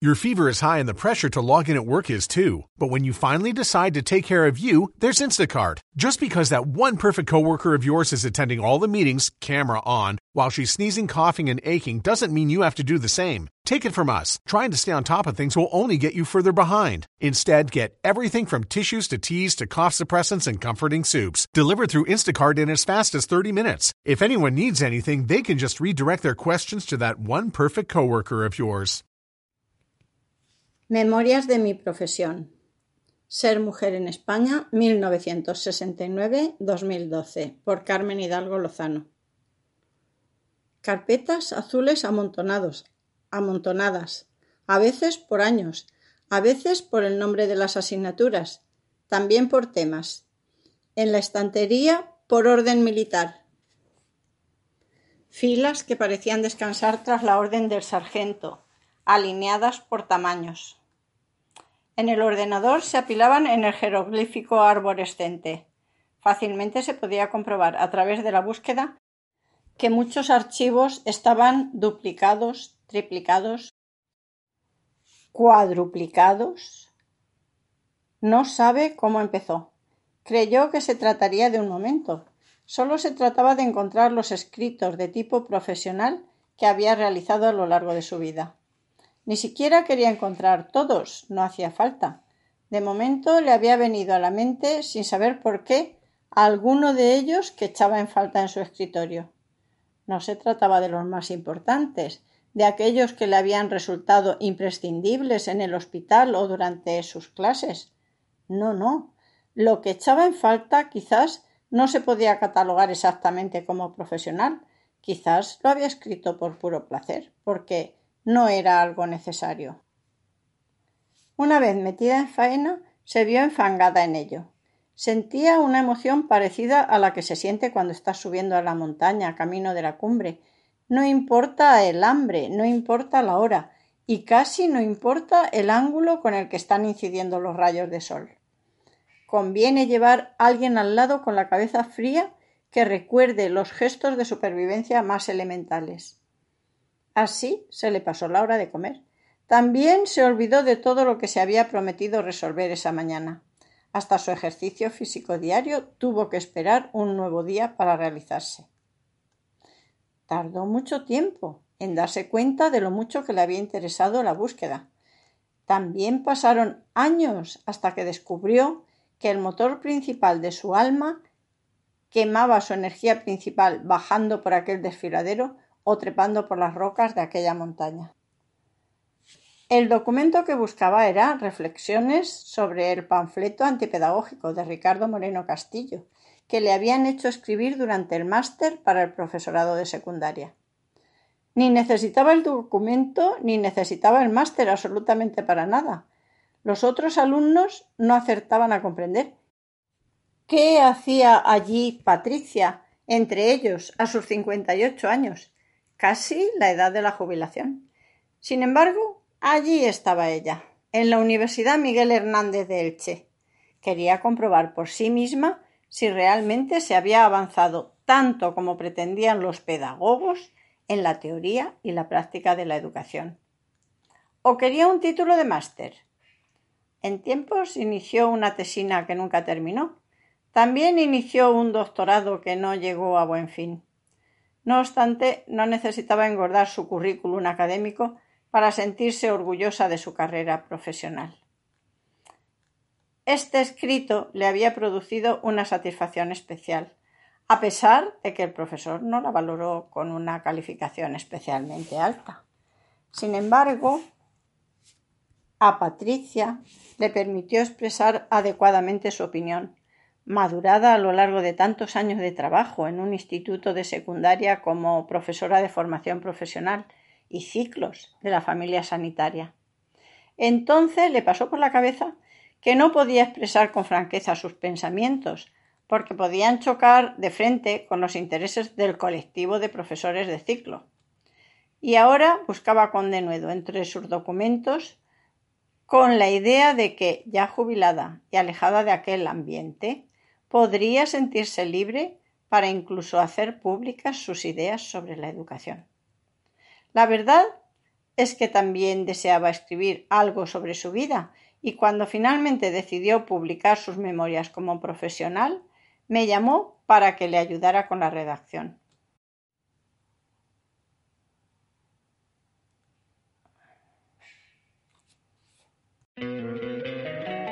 Your fever is high and the pressure to log in at work is too. But when you finally decide to take care of you, there's Instacart. Just because that one perfect coworker of yours is attending all the meetings, camera on, while she's sneezing, coughing, and aching doesn't mean you have to do the same. Take it from us. Trying to stay on top of things will only get you further behind. Instead, get everything from tissues to teas to cough suppressants and comforting soups delivered through Instacart in as fast as 30 minutes. If anyone needs anything, they can just redirect their questions to that one perfect coworker of yours. Memorias de mi profesión. Ser mujer en España, 1969-2012, por Carmen Hidalgo Lozano. Carpetas azules amontonados, amontonadas, a veces por años, a veces por el nombre de las asignaturas, también por temas. En la estantería, por orden militar. Filas que parecían descansar tras la orden del sargento, alineadas por tamaños. En el ordenador se apilaban en el jeroglífico arborescente. Fácilmente se podía comprobar a través de la búsqueda que muchos archivos estaban duplicados, triplicados, cuadruplicados. No sabe cómo empezó. Creyó que se trataría de un momento. Solo se trataba de encontrar los escritos de tipo profesional que había realizado a lo largo de su vida. Ni siquiera quería encontrar todos, no hacía falta. De momento le había venido a la mente, sin saber por qué, alguno de ellos que echaba en falta en su escritorio. No se trataba de los más importantes, de aquellos que le habían resultado imprescindibles en el hospital o durante sus clases. No, no. Lo que echaba en falta quizás no se podía catalogar exactamente como profesional. Quizás lo había escrito por puro placer, porque no era algo necesario. Una vez metida en faena, se vio enfangada en ello. Sentía una emoción parecida a la que se siente cuando está subiendo a la montaña, camino de la cumbre. No importa el hambre, no importa la hora, y casi no importa el ángulo con el que están incidiendo los rayos de sol. Conviene llevar a alguien al lado con la cabeza fría que recuerde los gestos de supervivencia más elementales. Así se le pasó la hora de comer. También se olvidó de todo lo que se había prometido resolver esa mañana. Hasta su ejercicio físico diario tuvo que esperar un nuevo día para realizarse. Tardó mucho tiempo en darse cuenta de lo mucho que le había interesado la búsqueda. También pasaron años hasta que descubrió que el motor principal de su alma quemaba su energía principal bajando por aquel desfiladero o trepando por las rocas de aquella montaña. El documento que buscaba era Reflexiones sobre el panfleto antipedagógico de Ricardo Moreno Castillo, que le habían hecho escribir durante el máster para el profesorado de secundaria. Ni necesitaba el documento ni necesitaba el máster absolutamente para nada. Los otros alumnos no acertaban a comprender qué hacía allí Patricia, entre ellos, a sus cincuenta y ocho años, casi la edad de la jubilación. Sin embargo, allí estaba ella, en la Universidad Miguel Hernández de Elche. Quería comprobar por sí misma si realmente se había avanzado tanto como pretendían los pedagogos en la teoría y la práctica de la educación. O quería un título de máster. En tiempos inició una tesina que nunca terminó. También inició un doctorado que no llegó a buen fin. No obstante, no necesitaba engordar su currículum académico para sentirse orgullosa de su carrera profesional. Este escrito le había producido una satisfacción especial, a pesar de que el profesor no la valoró con una calificación especialmente alta. Sin embargo, a Patricia le permitió expresar adecuadamente su opinión madurada a lo largo de tantos años de trabajo en un instituto de secundaria como profesora de formación profesional y ciclos de la familia sanitaria. Entonces le pasó por la cabeza que no podía expresar con franqueza sus pensamientos, porque podían chocar de frente con los intereses del colectivo de profesores de ciclo. Y ahora buscaba con denuedo entre sus documentos con la idea de que, ya jubilada y alejada de aquel ambiente, podría sentirse libre para incluso hacer públicas sus ideas sobre la educación. La verdad es que también deseaba escribir algo sobre su vida y cuando finalmente decidió publicar sus memorias como profesional, me llamó para que le ayudara con la redacción.